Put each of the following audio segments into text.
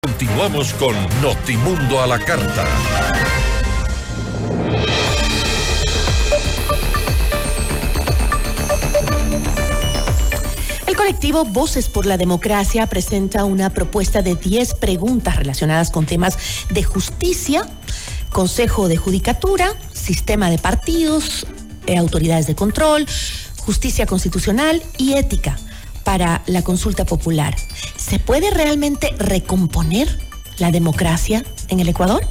Continuamos con Notimundo a la Carta. El colectivo Voces por la Democracia presenta una propuesta de 10 preguntas relacionadas con temas de justicia, Consejo de Judicatura, sistema de partidos, eh, autoridades de control, justicia constitucional y ética para la consulta popular. ¿Se puede realmente recomponer la democracia en el Ecuador?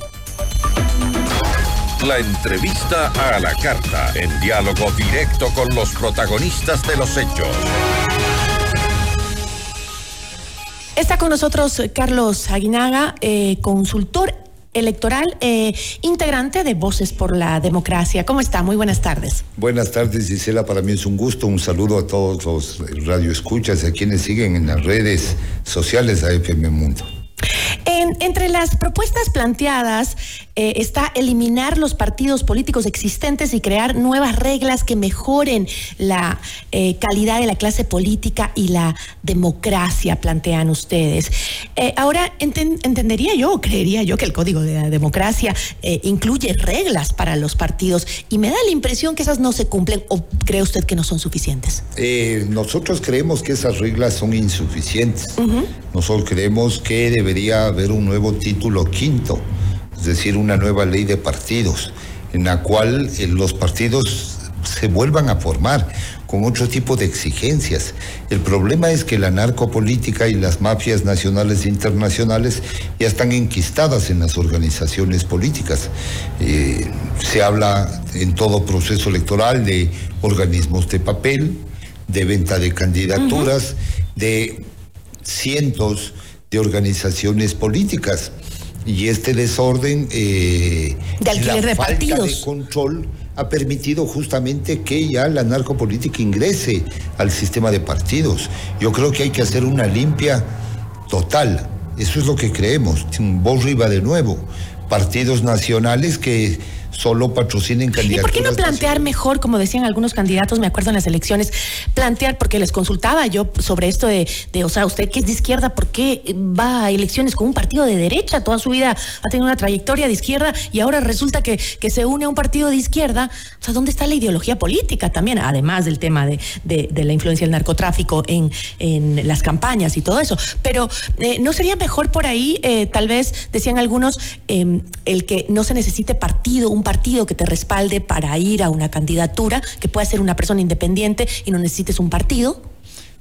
La entrevista a la carta, en diálogo directo con los protagonistas de los hechos. Está con nosotros Carlos Aguinaga, eh, consultor electoral, eh, integrante de Voces por la Democracia. ¿Cómo está? Muy buenas tardes. Buenas tardes, Gisela. Para mí es un gusto. Un saludo a todos los radioescuchas, a quienes siguen en las redes sociales a FM Mundo. Entre las propuestas planteadas eh, está eliminar los partidos políticos existentes y crear nuevas reglas que mejoren la eh, calidad de la clase política y la democracia, plantean ustedes. Eh, ahora, entendería yo, o creería yo que el Código de la Democracia incluye reglas para los partidos y me da la impresión que esas no se cumplen o cree usted que no son suficientes. nosotros creemos que esas reglas son insuficientes. Nosotros creemos que debería haber un nuevo título quinto, es decir, una nueva ley de partidos, en la cual eh, los partidos se vuelvan a formar con otro tipo de exigencias. El problema es que la narcopolítica y las mafias nacionales e internacionales ya están enquistadas en las organizaciones políticas. Eh, se habla en todo proceso electoral de organismos de papel, de venta de candidaturas, de cientos de organizaciones políticas. Y este desorden eh, de alquiler la de falta partidos. de control ha permitido justamente que ya la narcopolítica ingrese al sistema de partidos. Yo creo que hay que hacer una limpia total. Eso es lo que creemos. Vos riba de nuevo. Partidos nacionales que solo patrocinen candidaturas. ¿Y por qué no plantear mejor, como decían algunos candidatos, me acuerdo en las elecciones, plantear, porque les consultaba yo sobre esto de, de, o sea, usted que es de izquierda, ¿por qué va a elecciones con un partido de derecha? Toda su vida ha tenido una trayectoria de izquierda y ahora resulta que, que se une a un partido de izquierda. O sea, ¿dónde está la ideología política también? Además del tema de, de, de la influencia del narcotráfico en, en, las campañas y todo eso. Pero, eh, ¿no sería mejor por ahí, eh, tal vez, decían algunos, eh, el que no se necesite partido, un partido que te respalde para ir a una candidatura, que pueda ser una persona independiente y no necesites un partido?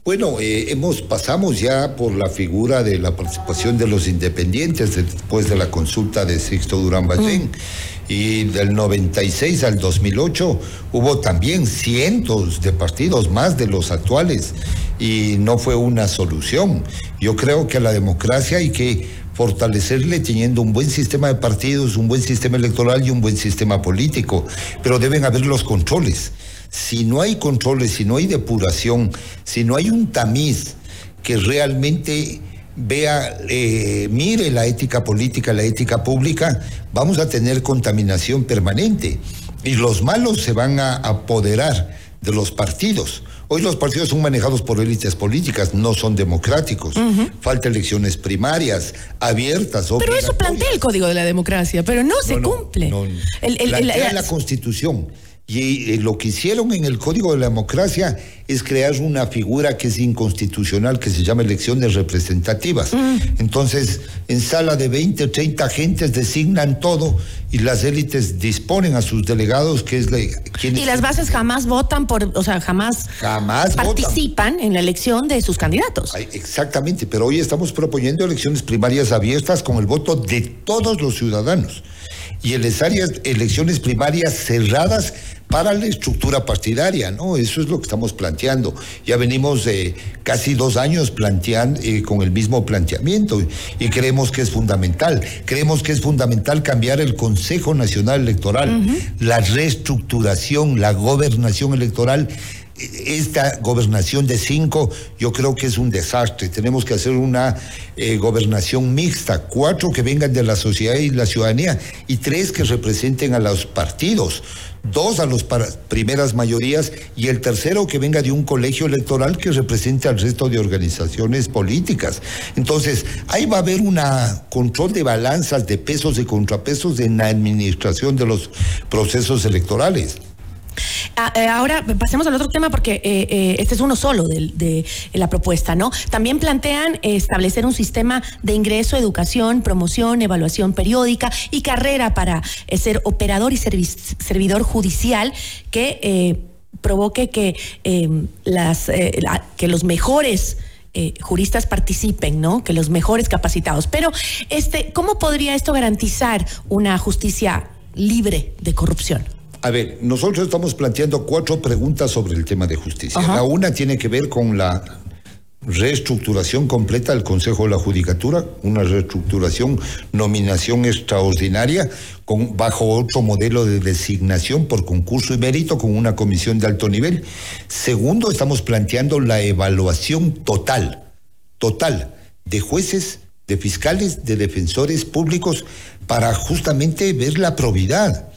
Bueno, eh, hemos pasamos ya por la figura de la participación de los independientes después de la consulta de Sixto Durán Ballén. Mm. Y del 96 al 2008 hubo también cientos de partidos, más de los actuales, y no fue una solución. Yo creo que la democracia hay que fortalecerle teniendo un buen sistema de partidos, un buen sistema electoral y un buen sistema político, pero deben haber los controles. Si no hay controles, si no hay depuración, si no hay un tamiz que realmente vea, eh, mire la ética política, la ética pública, vamos a tener contaminación permanente. Y los malos se van a apoderar de los partidos. Hoy los partidos son manejados por élites políticas, no son democráticos. Uh -huh. Falta elecciones primarias, abiertas. Pero eso plantea el Código de la Democracia, pero no, no se no, cumple. No, el, el, plantea el, la Constitución. Y eh, lo que hicieron en el Código de la Democracia es crear una figura que es inconstitucional, que se llama elecciones representativas. Mm. Entonces, en sala de 20 o 30 agentes designan todo y las élites disponen a sus delegados, que es... Le, y las bases jamás votan por, o sea, jamás, jamás participan votan. en la elección de sus candidatos. Ay, exactamente, pero hoy estamos proponiendo elecciones primarias abiertas con el voto de todos los ciudadanos y en las áreas, elecciones primarias cerradas para la estructura partidaria, ¿no? Eso es lo que estamos planteando. Ya venimos eh, casi dos años planteando eh, con el mismo planteamiento y creemos que es fundamental. Creemos que es fundamental cambiar el Consejo Nacional Electoral, uh -huh. la reestructuración, la gobernación electoral esta gobernación de cinco yo creo que es un desastre. Tenemos que hacer una eh, gobernación mixta, cuatro que vengan de la sociedad y la ciudadanía y tres que representen a los partidos. Dos a las primeras mayorías y el tercero que venga de un colegio electoral que represente al resto de organizaciones políticas. Entonces, ahí va a haber un control de balanzas, de pesos y contrapesos en la administración de los procesos electorales. Ah, eh, ahora pasemos al otro tema porque eh, eh, este es uno solo de, la propuesta, ¿no? También plantean establecer un sistema de ingreso, educación, promoción, evaluación periódica y carrera para ser operador y servidor judicial que provoque que las que los mejores juristas participen, ¿no? Que los mejores capacitados. Pero, este, ¿cómo podría esto garantizar una justicia libre de corrupción? A ver, nosotros estamos planteando cuatro preguntas sobre el tema de justicia. La una tiene que ver con la reestructuración completa del Consejo de la Judicatura, una reestructuración, nominación extraordinaria, con, bajo otro modelo de designación por concurso y mérito con una comisión de alto nivel. Segundo, estamos planteando la evaluación total, total, de jueces, de fiscales, de defensores públicos, para justamente ver la probidad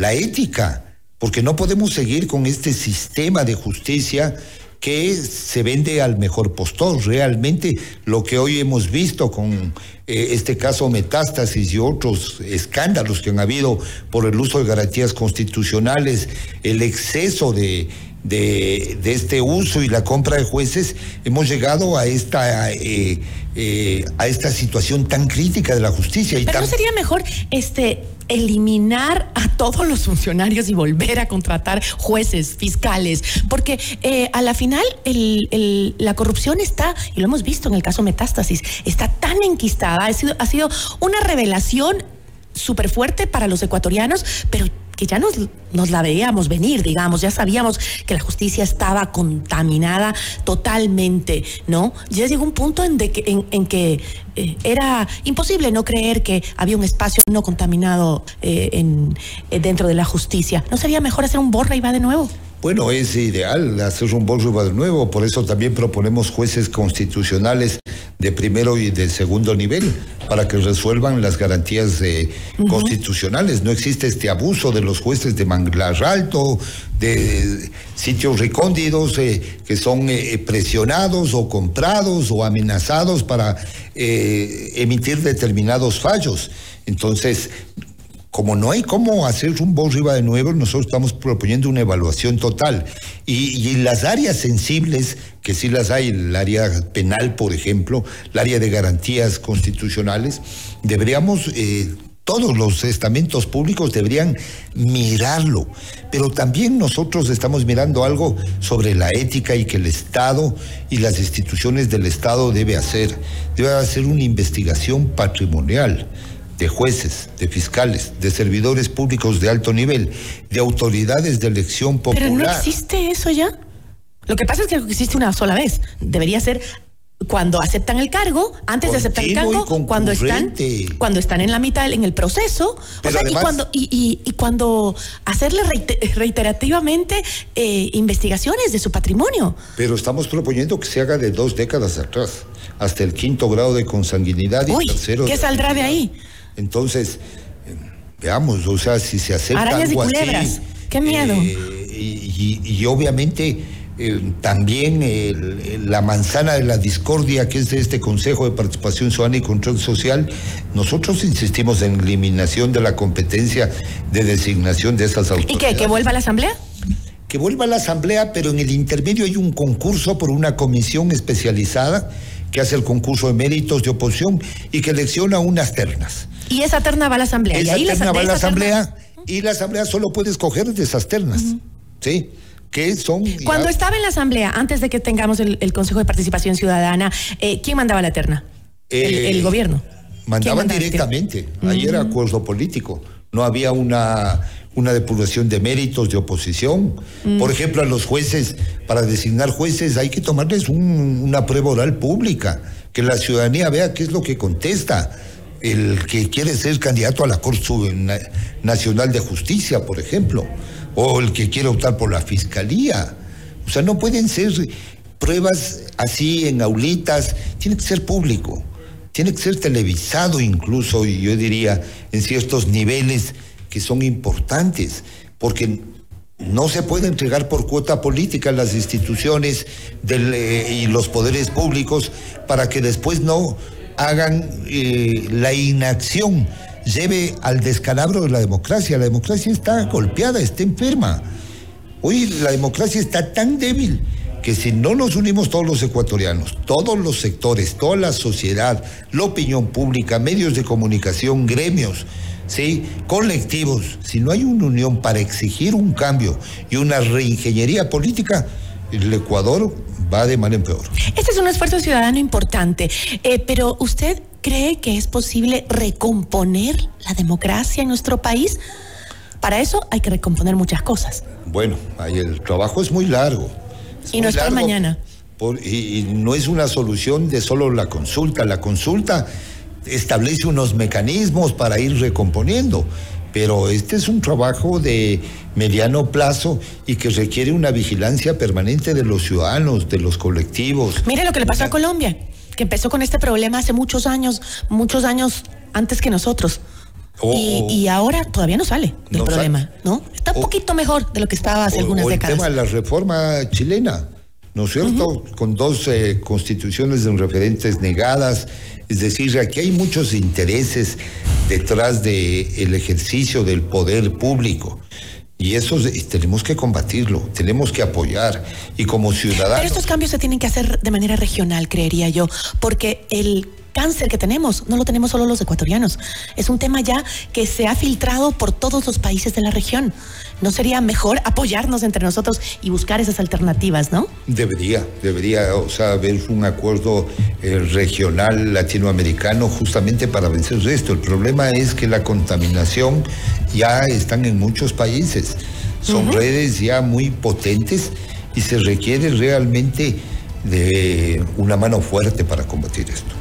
la ética, porque no podemos seguir con este sistema de justicia que se vende al mejor postor. Realmente lo que hoy hemos visto con eh, este caso Metástasis y otros escándalos que han habido por el uso de garantías constitucionales, el exceso de, de, este uso y la compra de jueces, hemos llegado a esta, eh, eh, a esta situación tan crítica de la justicia. Y Pero no sería mejor este eliminar a todos los funcionarios y volver a contratar jueces, fiscales, porque eh, a la final la corrupción está, y lo hemos visto en el caso Metástasis, está tan enquistada, ha sido, ha sido una revelación súper fuerte para los ecuatorianos, pero que ya nos, nos la veíamos venir, digamos, ya sabíamos que la justicia estaba contaminada totalmente, ¿no? Ya llegó un punto en, que, en, que eh, era imposible no creer que había un espacio no contaminado eh, en, eh, dentro de la justicia. ¿No sería mejor hacer un borra y va de nuevo? Bueno, es ideal hacer un de nuevo, por eso también proponemos jueces constitucionales de primero y de segundo nivel para que resuelvan las garantías eh, constitucionales. No existe este abuso de los jueces de manglar alto, de sitios recóndidos eh, que son eh, presionados o comprados o amenazados para emitir determinados fallos. Entonces, como no hay cómo hacer un arriba de nuevo, nosotros estamos proponiendo una evaluación total. Y, las áreas sensibles, que sí las hay, el área penal, por ejemplo, el área de garantías constitucionales, deberíamos, eh, todos los estamentos públicos deberían mirarlo. Pero también nosotros estamos mirando algo sobre la ética y que el Estado y las instituciones del Estado debe hacer. Debe hacer una investigación patrimonial de jueces, de fiscales, de servidores públicos de alto nivel, de autoridades de elección popular. Pero no existe eso ya. Lo que pasa es que existe una sola vez. Debería ser cuando aceptan el cargo, antes de aceptar el cargo, cuando están, cuando están en la mitad, en el proceso, o sea, y cuando, y, y, cuando hacerle reiterativamente eh, investigaciones de su patrimonio. Pero estamos proponiendo que se haga de dos décadas atrás, hasta el quinto grado de consanguinidad y tercero. ¿Qué saldrá de ahí? Entonces, veamos, o sea, si se acepta algo así. Qué miedo. Eh, y, obviamente eh, también la manzana de la discordia que es de este Consejo de Participación Ciudadana y Control Social, nosotros insistimos en eliminación de la competencia de designación de esas autoridades. ¿Y qué? ¿Que vuelva a la Asamblea? Que vuelva a la Asamblea, pero en el intermedio hay un concurso por una comisión especializada que hace el concurso de méritos de oposición y que elecciona unas ternas. Y esa terna va a la asamblea. Esa y terna va a la asamblea y la asamblea solo puede escoger de esas ternas. ¿Sí? que son... Cuando estaba en la asamblea, antes de que tengamos el, Consejo de Participación Ciudadana, eh, ¿quién mandaba la terna? el, eh, gobierno. Mandaban directamente. Ahí era acuerdo político. No había una, una depuración de méritos de oposición. Por ejemplo, a los jueces, para designar jueces hay que tomarles una prueba oral pública, que la ciudadanía vea qué es lo que contesta el que quiere ser candidato a la Corte Nacional de Justicia, por ejemplo, o el que quiere optar por la Fiscalía. O sea, no pueden ser pruebas así en aulitas, tiene que ser público, tiene que ser televisado incluso, y yo diría, en ciertos niveles que son importantes. porque no se puede entregar por cuota política las instituciones eh, y los poderes públicos para que después no hagan eh, la inacción, lleve al descalabro de la democracia. La democracia está golpeada, está enferma. Hoy la democracia está tan débil que si no nos unimos todos los ecuatorianos, todos los sectores, toda la sociedad, la opinión pública, medios de comunicación, gremios, ¿sí? colectivos, si no hay una unión para exigir un cambio y una reingeniería política, el Ecuador va de mal en peor. Este es un esfuerzo ciudadano importante, eh, pero ¿usted cree que es posible recomponer la democracia en nuestro país? Para eso hay que recomponer muchas cosas. Bueno, ahí el trabajo es muy largo. Y no es para mañana. y, no es una solución de solo la consulta. La consulta establece unos mecanismos para ir recomponiendo, pero este es un trabajo de mediano plazo y que requiere una vigilancia permanente de los ciudadanos, de los colectivos. Mire lo que le pasó a Colombia, que empezó con este problema hace muchos años, muchos años antes que nosotros. Y, ahora todavía no sale del problema, ¿no? Está un poquito mejor de lo que estaba hace algunas décadas. El tema de la reforma chilena, ¿no es cierto? Con dos eh, constituciones de referentes negadas. Es decir, aquí hay muchos intereses detrás del ejercicio del poder público. Y eso tenemos que combatirlo, tenemos que apoyar. Y como ciudadanos. Pero estos cambios se tienen que hacer de manera regional, creería yo, porque el cáncer que tenemos no lo tenemos solo los ecuatorianos. Es un tema ya que se ha filtrado por todos los países de la región. ¿No sería mejor apoyarnos entre nosotros y buscar esas alternativas, no? Debería, debería, o sea, haber un acuerdo eh, regional latinoamericano justamente para vencer esto. El problema es que la contaminación ya están en muchos países. Son redes ya muy potentes y se requiere realmente de una mano fuerte para combatir esto.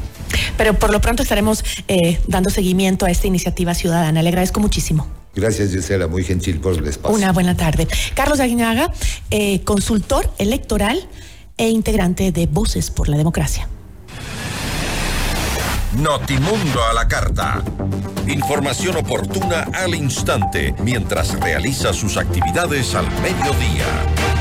Pero por lo pronto estaremos eh, dando seguimiento a esta iniciativa ciudadana. Le agradezco muchísimo. Gracias, Gisela, muy gentil por el espacio. Una buena tarde. Carlos Aguinaga, eh, consultor electoral e integrante de Voces por la Democracia. Notimundo a la carta. Información oportuna al instante mientras realiza sus actividades al mediodía.